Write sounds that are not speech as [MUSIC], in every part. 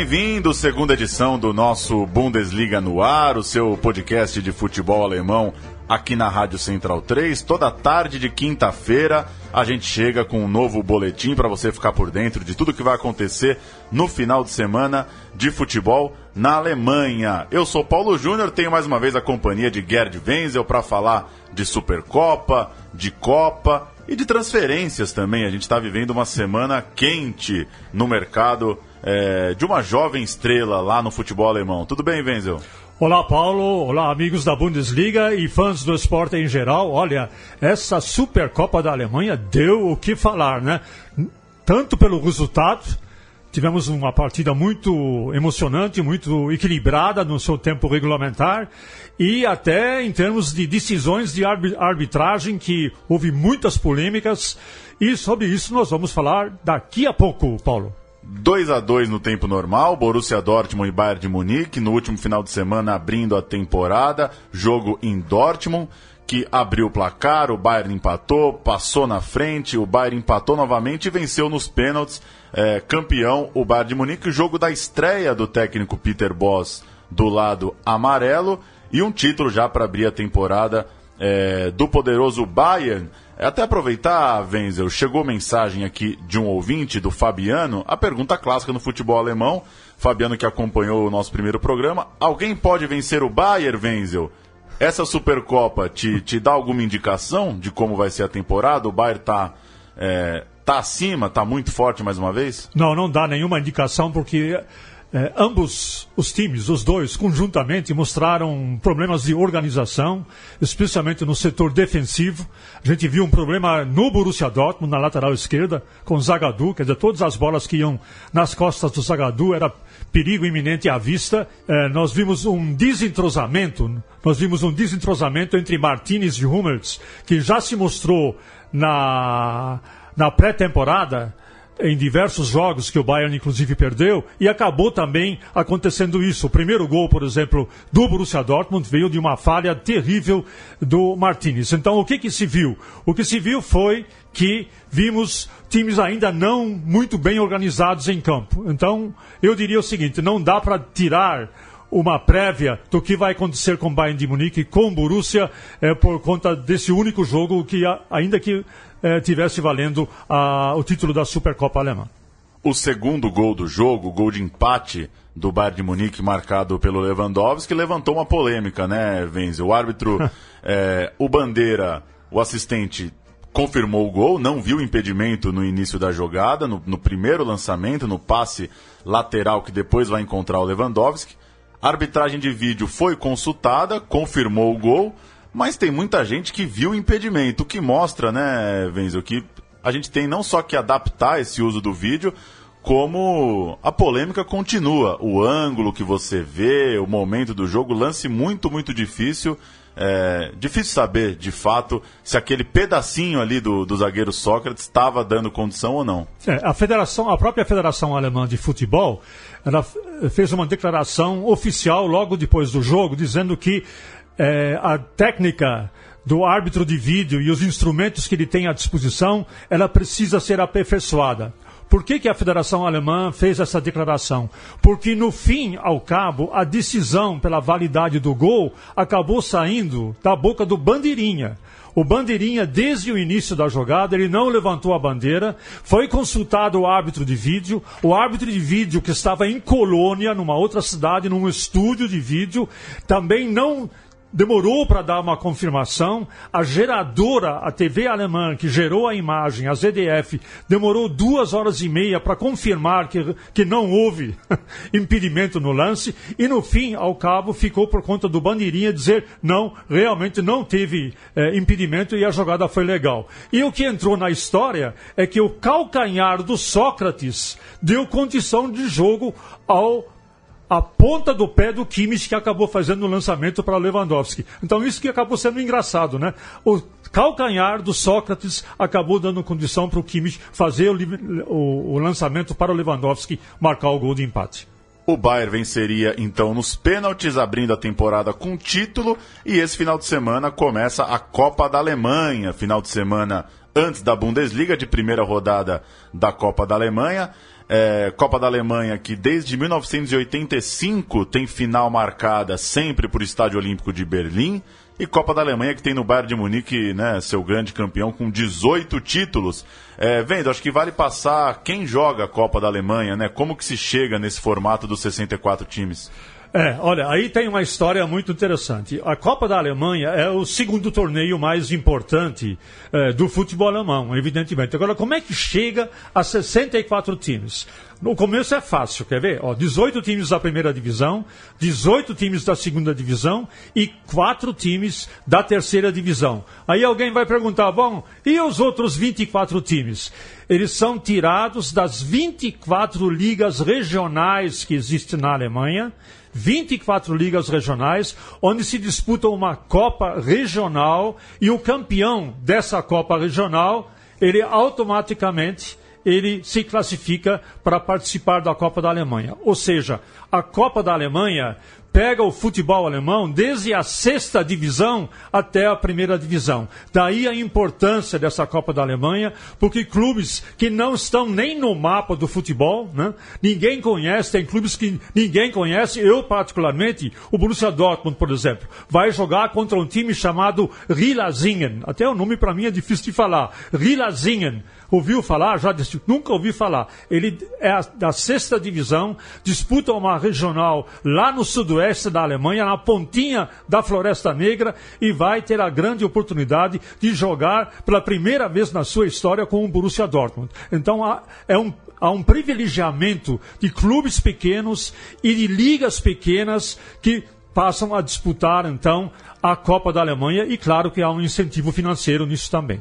Bem-vindo, segunda edição do nosso Bundesliga no ar, o seu podcast de futebol alemão aqui na Rádio Central 3. Toda tarde de quinta-feira a gente chega com um novo boletim para você ficar por dentro de tudo que vai acontecer no final de semana de futebol na Alemanha. Eu sou Paulo Júnior, tenho mais uma vez a companhia de Gerd Wenzel para falar de Supercopa, de Copa e de transferências também. A gente está vivendo uma semana quente no mercado é, de uma jovem estrela lá no futebol alemão. Tudo bem, Wenzel? Olá, Paulo. Olá, amigos da Bundesliga e fãs do esporte em geral. Olha, essa Supercopa da Alemanha deu o que falar, né? Tanto pelo resultado, tivemos uma partida muito emocionante, muito equilibrada no seu tempo regulamentar, e até em termos de decisões de arbitragem, que houve muitas polêmicas, e sobre isso nós vamos falar daqui a pouco, Paulo. 2 a 2 no tempo normal, Borussia Dortmund e Bayern de Munique, no último final de semana abrindo a temporada, jogo em Dortmund, que abriu o placar, o Bayern empatou, passou na frente, o Bayern empatou novamente e venceu nos pênaltis, é, campeão o Bayern de Munique, jogo da estreia do técnico Peter Boss do lado amarelo e um título já para abrir a temporada é, do poderoso Bayern, até aproveitar, Wenzel, chegou mensagem aqui de um ouvinte, do Fabiano, a pergunta clássica no futebol alemão. Fabiano que acompanhou o nosso primeiro programa. Alguém pode vencer o Bayern, Wenzel? Essa Supercopa te, te dá alguma indicação de como vai ser a temporada? O Bayern está é, tá acima, está muito forte mais uma vez? Não, não dá nenhuma indicação, porque é, ambos os times, os dois, conjuntamente, mostraram problemas de organização, especialmente no setor defensivo. A gente viu um problema no Borussia Dortmund, na lateral esquerda, com o Zagadou, quer dizer, todas as bolas que iam nas costas do Zagadou era perigo iminente à vista. É, nós vimos um desentrosamento, nós vimos um desentrosamento entre Martinez e Hummels, que já se mostrou na, na pré-temporada em diversos jogos que o Bayern inclusive perdeu e acabou também acontecendo isso. O primeiro gol, por exemplo, do Borussia Dortmund veio de uma falha terrível do Martinez. Então, o que que se viu? O que se viu foi que vimos times ainda não muito bem organizados em campo. Então, eu diria o seguinte, não dá para tirar uma prévia do que vai acontecer com o Bayern de Munique, com o Borussia, é, por conta desse único jogo que, ainda que é, tivesse valendo o título da Supercopa Alemã. O segundo gol do jogo, o gol de empate do Bayern de Munique, marcado pelo Lewandowski, levantou uma polêmica, né, Venze? O árbitro, é, [LAUGHS] o Bandeira, o assistente, confirmou o gol, não viu impedimento no início da jogada, no, no primeiro lançamento, no passe lateral que depois vai encontrar o Lewandowski. A arbitragem de vídeo foi consultada, confirmou o gol, mas tem muita gente que viu o impedimento, o que mostra, né, Venzo, que a gente tem não só que adaptar esse uso do vídeo, como a polêmica continua. O ângulo que você vê, o momento do jogo, lance muito, muito difícil. É, difícil saber, de fato, se aquele pedacinho ali do, do zagueiro Sócrates estava dando condição ou não. É, a federação, a própria Federação Alemã de Futebol, ela fez uma declaração oficial logo depois do jogo, dizendo que é, a técnica do árbitro de vídeo e os instrumentos que ele tem à disposição, ela precisa ser aperfeiçoada. Por que, que a Federação Alemã fez essa declaração? Porque, no fim ao cabo, a decisão pela validade do gol acabou saindo da boca do Bandeirinha. O Bandeirinha, desde o início da jogada, ele não levantou a bandeira, foi consultado o árbitro de vídeo, o árbitro de vídeo que estava em Colônia, numa outra cidade, num estúdio de vídeo, também não demorou para dar uma confirmação. A geradora, a TV alemã que gerou a imagem, a ZDF, demorou duas horas e meia para confirmar que, que não houve [LAUGHS] impedimento no lance. E no fim, ao cabo, ficou por conta do bandeirinha dizer não, realmente não teve é, impedimento e a jogada foi legal. E o que entrou na história é que o calcanhar do Sócrates deu condição de jogo ao a ponta do pé do Kimmich que acabou fazendo o lançamento para Lewandowski. Então isso que acabou sendo engraçado, né? O calcanhar do Sócrates acabou dando condição para o Kimmich fazer o, o, o lançamento para o Lewandowski marcar o gol de empate. O Bayern venceria então nos pênaltis, abrindo a temporada com título. E esse final de semana começa a Copa da Alemanha. Final de semana antes da Bundesliga, de primeira rodada da Copa da Alemanha. É, Copa da Alemanha que desde 1985 tem final marcada sempre por Estádio Olímpico de Berlim. E Copa da Alemanha que tem no Bayern de Munique, né, seu grande campeão com 18 títulos. É, vendo, acho que vale passar quem joga a Copa da Alemanha, né? Como que se chega nesse formato dos 64 times? É, olha, aí tem uma história muito interessante. A Copa da Alemanha é o segundo torneio mais importante é, do futebol alemão, evidentemente. Agora, como é que chega a 64 times? No começo é fácil, quer ver? Ó, 18 times da primeira divisão, 18 times da segunda divisão e 4 times da terceira divisão. Aí alguém vai perguntar, bom, e os outros 24 times? Eles são tirados das 24 ligas regionais que existem na Alemanha 24 ligas regionais, onde se disputa uma Copa regional e o campeão dessa Copa regional, ele automaticamente ele se classifica para participar da Copa da Alemanha. Ou seja, a Copa da Alemanha pega o futebol alemão desde a sexta divisão até a primeira divisão. Daí a importância dessa Copa da Alemanha, porque clubes que não estão nem no mapa do futebol, né? ninguém conhece, tem clubes que ninguém conhece, eu particularmente, o Borussia Dortmund, por exemplo, vai jogar contra um time chamado Rilazingen. Até o nome para mim é difícil de falar. Rilazingen ouviu falar? Já disse, nunca ouvi falar. Ele é da sexta divisão, disputa uma regional lá no sudoeste da Alemanha, na pontinha da Floresta Negra, e vai ter a grande oportunidade de jogar pela primeira vez na sua história com o Borussia Dortmund. Então há, é um, há um privilegiamento de clubes pequenos e de ligas pequenas que passam a disputar então a Copa da Alemanha e claro que há um incentivo financeiro nisso também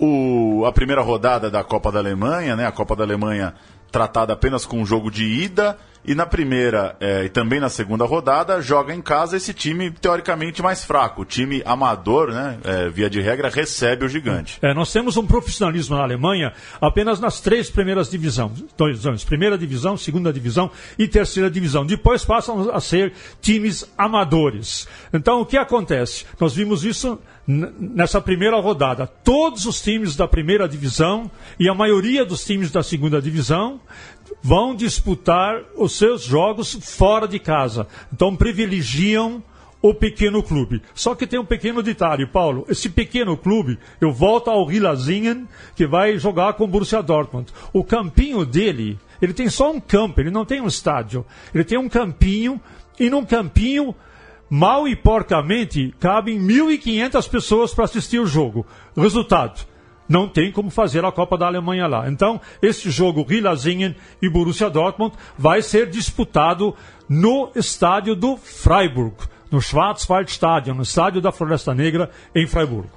o, a primeira rodada da Copa da Alemanha, né? A Copa da Alemanha tratada apenas com um jogo de ida e na primeira é, e também na segunda rodada joga em casa esse time teoricamente mais fraco. O time amador, né, é, via de regra, recebe o gigante. É, nós temos um profissionalismo na Alemanha apenas nas três primeiras divisões. Anos, primeira divisão, segunda divisão e terceira divisão. Depois passam a ser times amadores. Então o que acontece? Nós vimos isso nessa primeira rodada. Todos os times da primeira divisão e a maioria dos times da segunda divisão vão disputar os seus jogos fora de casa. Então privilegiam o pequeno clube. Só que tem um pequeno detalhe, Paulo. Esse pequeno clube, eu volto ao Rilazingen, que vai jogar com o Borussia Dortmund. O campinho dele, ele tem só um campo, ele não tem um estádio. Ele tem um campinho, e num campinho, mal e porcamente, cabem 1.500 pessoas para assistir o jogo. Resultado, não tem como fazer a Copa da Alemanha lá. Então, esse jogo Rilazingen e Borussia Dortmund vai ser disputado no estádio do Freiburg, no Schwarzwaldstadion, no estádio da Floresta Negra em Freiburg.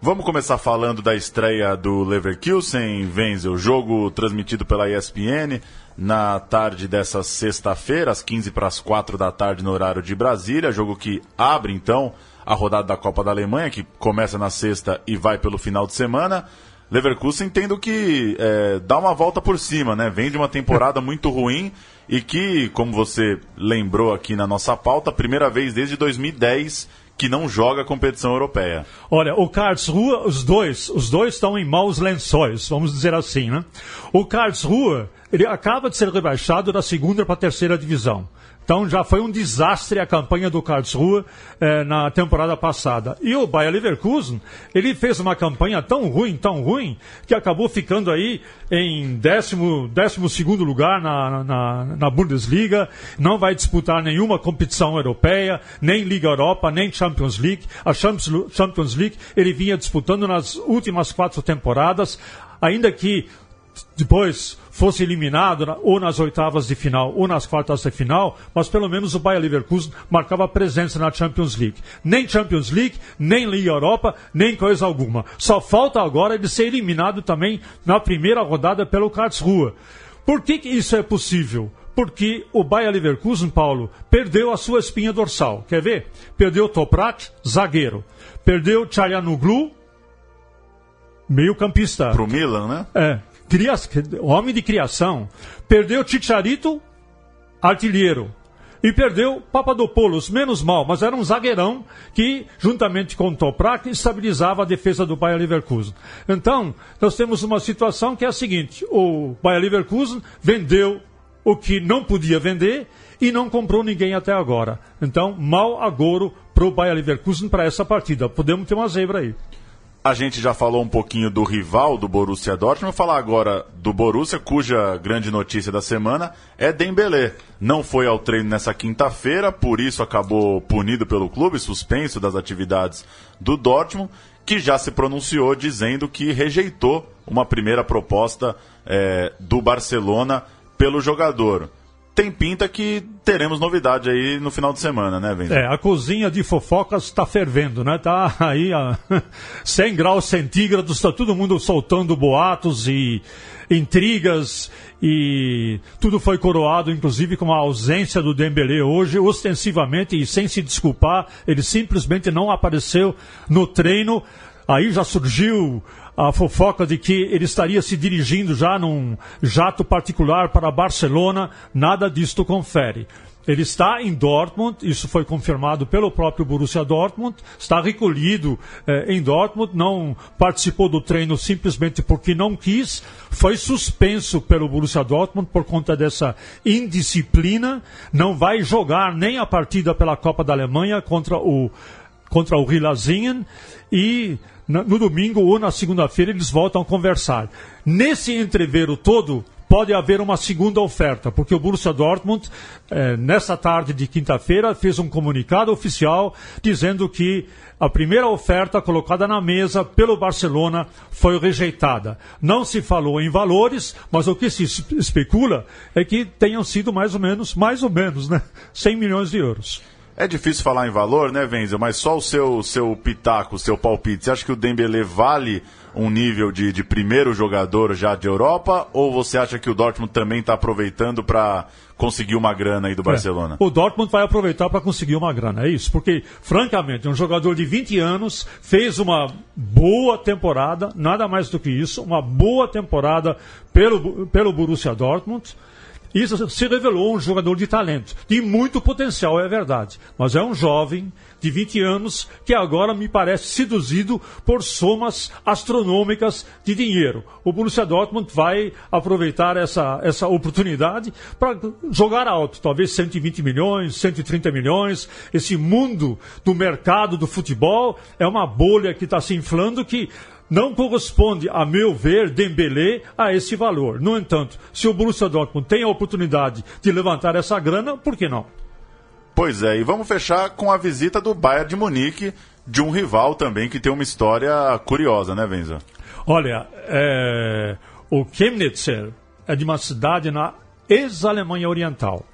Vamos começar falando da estreia do Leverkusen, Wenzel, jogo transmitido pela ESPN na tarde dessa sexta-feira, às 15 para as 4 da tarde no horário de Brasília, jogo que abre então a rodada da Copa da Alemanha, que começa na sexta e vai pelo final de semana. Leverkusen tendo que é, dar uma volta por cima, né? Vem de uma temporada [LAUGHS] muito ruim e que, como você lembrou aqui na nossa pauta, primeira vez desde 2010 que não joga a competição europeia. Olha, o Karlsruhe, os dois, os dois estão em maus lençóis, vamos dizer assim, né? O Karlsruhe, ele acaba de ser rebaixado da segunda para a terceira divisão. Então já foi um desastre a campanha do Karlsruhe eh, na temporada passada. E o Bayer Leverkusen, ele fez uma campanha tão ruim, tão ruim, que acabou ficando aí em décimo, décimo segundo lugar na, na, na Bundesliga, não vai disputar nenhuma competição europeia, nem Liga Europa, nem Champions League. A Champions League ele vinha disputando nas últimas quatro temporadas, ainda que depois fosse eliminado ou nas oitavas de final ou nas quartas de final, mas pelo menos o Bayer Leverkusen marcava presença na Champions League. Nem Champions League, nem Liga Europa, nem coisa alguma. Só falta agora ele ser eliminado também na primeira rodada pelo Karlsruhe. Por que, que isso é possível? porque o Bayer Leverkusen, Paulo, perdeu a sua espinha dorsal. Quer ver? Perdeu Toprak, zagueiro. Perdeu Chayanoglu, meio campista. Pro Milan, né? É, cria, homem de criação. Perdeu Chicharito, artilheiro. E perdeu Papadopoulos, menos mal, mas era um zagueirão que, juntamente com Toprak, estabilizava a defesa do Bayer Leverkusen. Então, nós temos uma situação que é a seguinte: o Bayer Leverkusen vendeu o que não podia vender e não comprou ninguém até agora. Então, mal agouro para o Bayer Leverkusen para essa partida. Podemos ter uma zebra aí. A gente já falou um pouquinho do rival do Borussia Dortmund, vou falar agora do Borussia, cuja grande notícia da semana é Dembélé. Não foi ao treino nessa quinta-feira, por isso acabou punido pelo clube, suspenso das atividades do Dortmund, que já se pronunciou dizendo que rejeitou uma primeira proposta é, do Barcelona pelo jogador tem pinta que teremos novidade aí no final de semana, né, Vendo? É, a cozinha de fofocas está fervendo, né? Tá aí a [LAUGHS] 100 graus centígrados, está todo mundo soltando boatos e intrigas e tudo foi coroado, inclusive com a ausência do Dembélé hoje, ostensivamente e sem se desculpar, ele simplesmente não apareceu no treino. Aí já surgiu a fofoca de que ele estaria se dirigindo já num jato particular para Barcelona, nada disto confere. Ele está em Dortmund, isso foi confirmado pelo próprio Borussia Dortmund, está recolhido eh, em Dortmund, não participou do treino simplesmente porque não quis, foi suspenso pelo Borussia Dortmund por conta dessa indisciplina, não vai jogar nem a partida pela Copa da Alemanha contra o contra o Rilazingen e no domingo ou na segunda-feira eles voltam a conversar. Nesse entreveiro todo, pode haver uma segunda oferta, porque o Borussia Dortmund, eh, nessa tarde de quinta-feira, fez um comunicado oficial dizendo que a primeira oferta colocada na mesa pelo Barcelona foi rejeitada. Não se falou em valores, mas o que se especula é que tenham sido mais ou menos, mais ou menos, né, 100 milhões de euros. É difícil falar em valor, né, Wenzel? Mas só o seu, seu pitaco, o seu palpite. Você acha que o Dembélé vale um nível de, de primeiro jogador já de Europa? Ou você acha que o Dortmund também está aproveitando para conseguir uma grana aí do é, Barcelona? É, o Dortmund vai aproveitar para conseguir uma grana, é isso. Porque, francamente, um jogador de 20 anos fez uma boa temporada, nada mais do que isso, uma boa temporada pelo, pelo Borussia Dortmund isso se revelou um jogador de talento, de muito potencial, é verdade. Mas é um jovem de 20 anos que agora me parece seduzido por somas astronômicas de dinheiro. O Borussia Dortmund vai aproveitar essa, essa oportunidade para jogar alto, talvez 120 milhões, 130 milhões. Esse mundo do mercado do futebol é uma bolha que está se inflando que não corresponde, a meu ver, Dembélé a esse valor. No entanto, se o Borussia Dortmund tem a oportunidade de levantar essa grana, por que não? Pois é, e vamos fechar com a visita do Bayern de Munique, de um rival também que tem uma história curiosa, né, Venza? Olha, é... o Chemnitzer é de uma cidade na ex-Alemanha Oriental.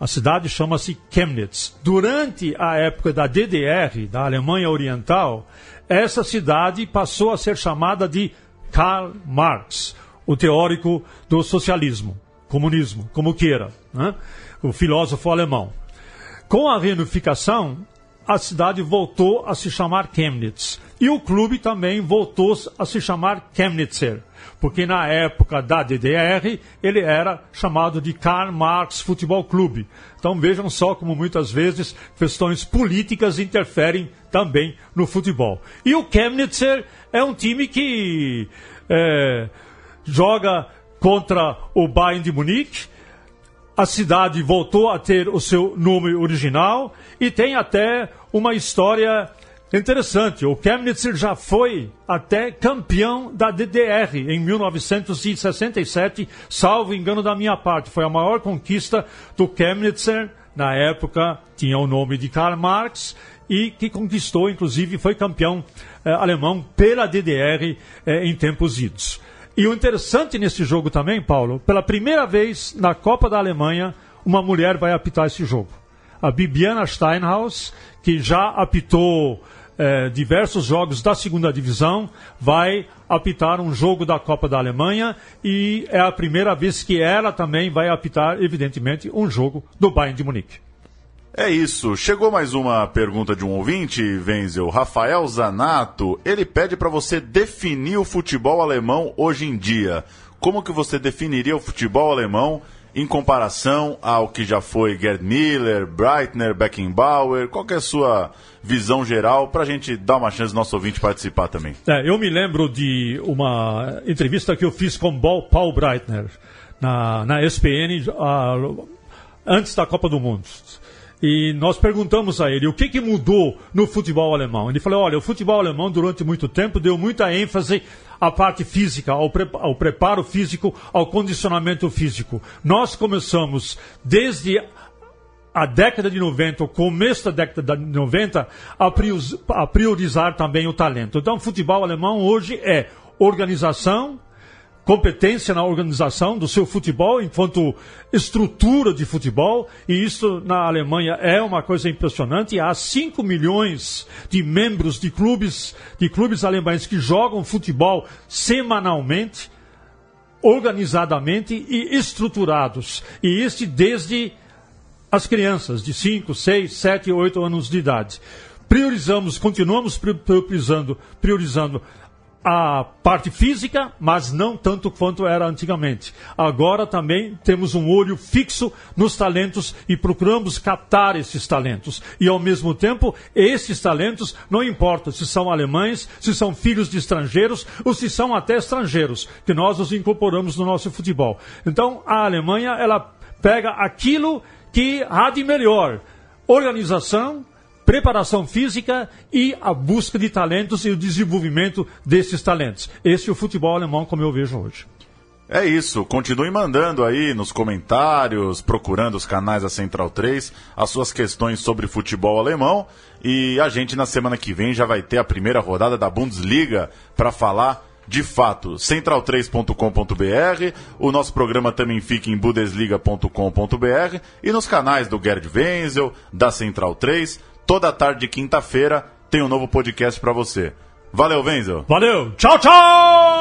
A cidade chama-se Chemnitz. Durante a época da DDR, da Alemanha Oriental, essa cidade passou a ser chamada de Karl Marx, o teórico do socialismo, comunismo, como queira, né? o filósofo alemão. Com a reunificação, a cidade voltou a se chamar Chemnitz. E o clube também voltou a se chamar Chemnitzer, porque na época da DDR ele era chamado de Karl Marx Futebol Clube. Então vejam só como muitas vezes questões políticas interferem também no futebol. E o Chemnitzer é um time que é, joga contra o Bayern de Munique. A cidade voltou a ter o seu nome original e tem até uma história Interessante, o Chemnitzer já foi até campeão da DDR em 1967, salvo engano da minha parte. Foi a maior conquista do Chemnitzer. Na época tinha o nome de Karl Marx e que conquistou, inclusive, foi campeão eh, alemão pela DDR eh, em tempos idos. E o interessante nesse jogo também, Paulo, pela primeira vez na Copa da Alemanha, uma mulher vai apitar esse jogo. A Bibiana Steinhaus, que já apitou eh, diversos jogos da segunda divisão, vai apitar um jogo da Copa da Alemanha e é a primeira vez que ela também vai apitar, evidentemente, um jogo do Bayern de Munique. É isso. Chegou mais uma pergunta de um ouvinte, Wenzel. Rafael Zanato. Ele pede para você definir o futebol alemão hoje em dia. Como que você definiria o futebol alemão em comparação ao que já foi Gerd Miller, Breitner, Beckenbauer? Qual é a sua visão geral para a gente dar uma chance do nosso ouvinte participar também? É, eu me lembro de uma entrevista que eu fiz com Paul Breitner na, na SPN antes da Copa do Mundo. E nós perguntamos a ele o que, que mudou no futebol alemão. Ele falou: olha, o futebol alemão durante muito tempo deu muita ênfase à parte física, ao, pre ao preparo físico, ao condicionamento físico. Nós começamos desde a década de 90, o começo da década de 90, a priorizar também o talento. Então, o futebol alemão hoje é organização, competência na organização do seu futebol enquanto estrutura de futebol, e isso na Alemanha é uma coisa impressionante. Há 5 milhões de membros de clubes, de clubes alemães que jogam futebol semanalmente, organizadamente e estruturados. E este desde as crianças de 5, 6, 7, 8 anos de idade. Priorizamos, continuamos priorizando, priorizando a parte física, mas não tanto quanto era antigamente. Agora também temos um olho fixo nos talentos e procuramos captar esses talentos. E ao mesmo tempo, esses talentos, não importa se são alemães, se são filhos de estrangeiros ou se são até estrangeiros, que nós os incorporamos no nosso futebol. Então, a Alemanha, ela pega aquilo que há de melhor. Organização, preparação física e a busca de talentos e o desenvolvimento desses talentos. Esse é o futebol alemão como eu vejo hoje. É isso, continue mandando aí nos comentários, procurando os canais da Central 3, as suas questões sobre futebol alemão. E a gente na semana que vem já vai ter a primeira rodada da Bundesliga para falar de fato, central3.com.br. O nosso programa também fica em bundesliga.com.br e nos canais do Gerd Wenzel, da Central 3. Toda tarde de quinta-feira tem um novo podcast para você. Valeu, Wenzel. Valeu. Tchau, tchau!